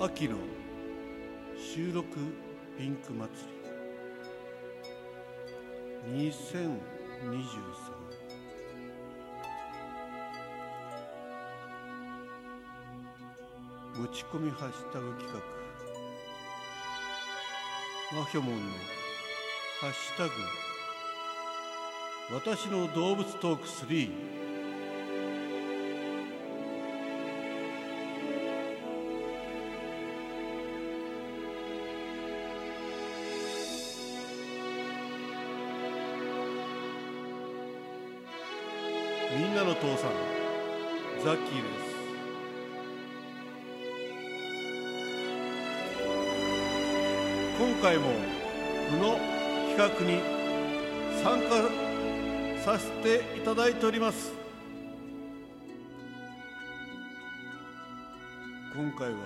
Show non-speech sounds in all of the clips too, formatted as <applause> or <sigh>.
秋の収録ピンク祭り。2023持ち込みハッシュタグ企画。マヒョモンのハッシュタグ。私の動物トーク3みんなの父さんザッキーです。今回もこの企画に参加させていただいております。今回は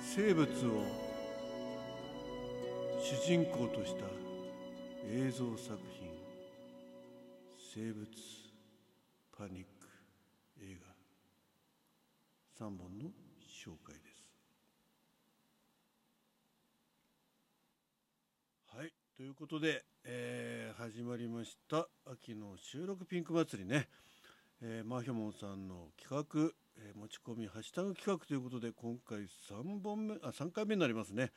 生物を主人公とした映像作品。生物パニック映画。3本の紹介です。はい。ということで、えー始まりました。秋の収録ピンク祭りね、えーマヒョモンさんの企画、えー持ち込みハッシュタグ企画ということで今回3本目あ3回目になりますね。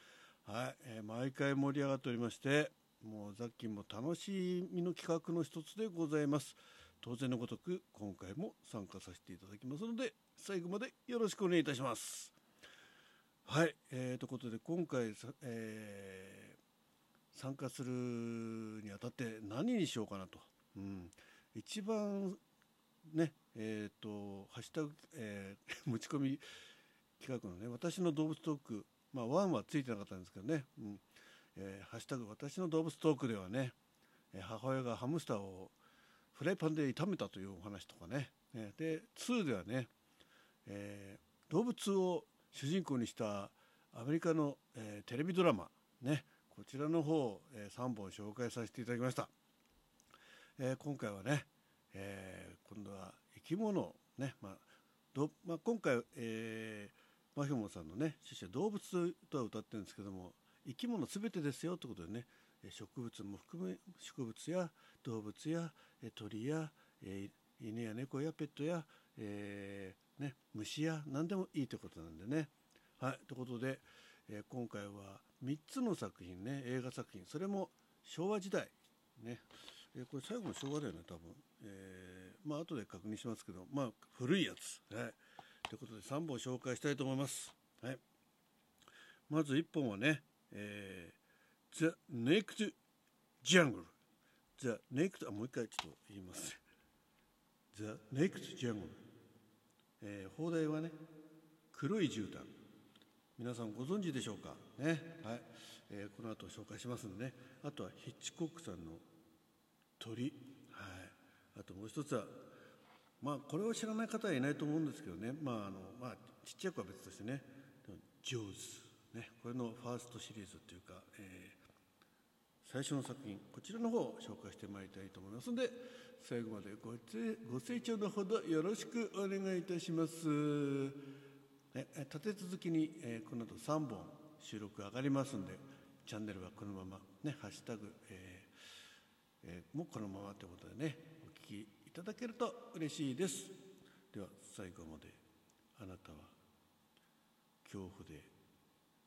はい、えー毎回盛り上がっておりましてもうザッキンも楽しみの企画の一つでございます。当然のごとく今回も参加させていただきますので最後までよろしくお願いいたします。はい、えー、ということで今回、えー参加するにあたって何にしようかなと、うん、一番ねえっ、とハッシュタグ、えー <laughs> 持ち込み企画のね私の動物トークまあワンはついてなかったんですけどね、うん。えーハッシュタグ私の動物トークではねえー母親がハムスターをフライパンで炒めたというお話とかね、えーで2ではね、えー動物を主人公にしたアメリカの、えーテレビドラマねこちらの方、え3本紹介させていただきました、えー今回はね、えー今度は生き物ね、まあどまあ、今回、えーマヒョモンさんのね趣旨は動物とは歌ってるんですけども生き物すべてですよということでね。植物も含め植物や動物や鳥や、え犬や猫やペットや、えーね、虫や何でもいいということなんでね。はい、ということで、えー今回は3つの作品ね映画作品。それも昭和時代。ね、えーこれ最後の昭和だよね多分、えーまあ後で確認しますけどまあ古いやつ。はい、ということで3本紹介したいと思います。はい、まず1本はね、えー、The Naked Jungle The Naked あもう一回ちょっと言います。ね The Naked Jungle、えー、放題はね黒い絨毯。皆さんご存知でしょうか？ね。はい、えーこの後紹介しますのでね。あとはヒッチコックさんの鳥。はい。あともう一つはまあこれを知らない方はいないと思うんですけどね。まああのまあちっちゃい子は別としてね。ジョーズ。ねこれのファーストシリーズっていうか、えー最初の作品こちらの方を紹介してまいりたいと思いますので最後までご清ご清聴のほどよろしくお願いいたします。ね、え立て続きに、えーこの後3本収録上がりますんでチャンネルはこのままねハッシュタグ、えーえーもこのままということでねお聞きいただけると嬉しいですでは最後まであなたは恐怖で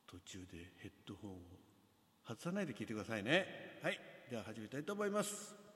途中でヘッドホンを外さないで聞いてくださいね。はい。では始めたいと思います。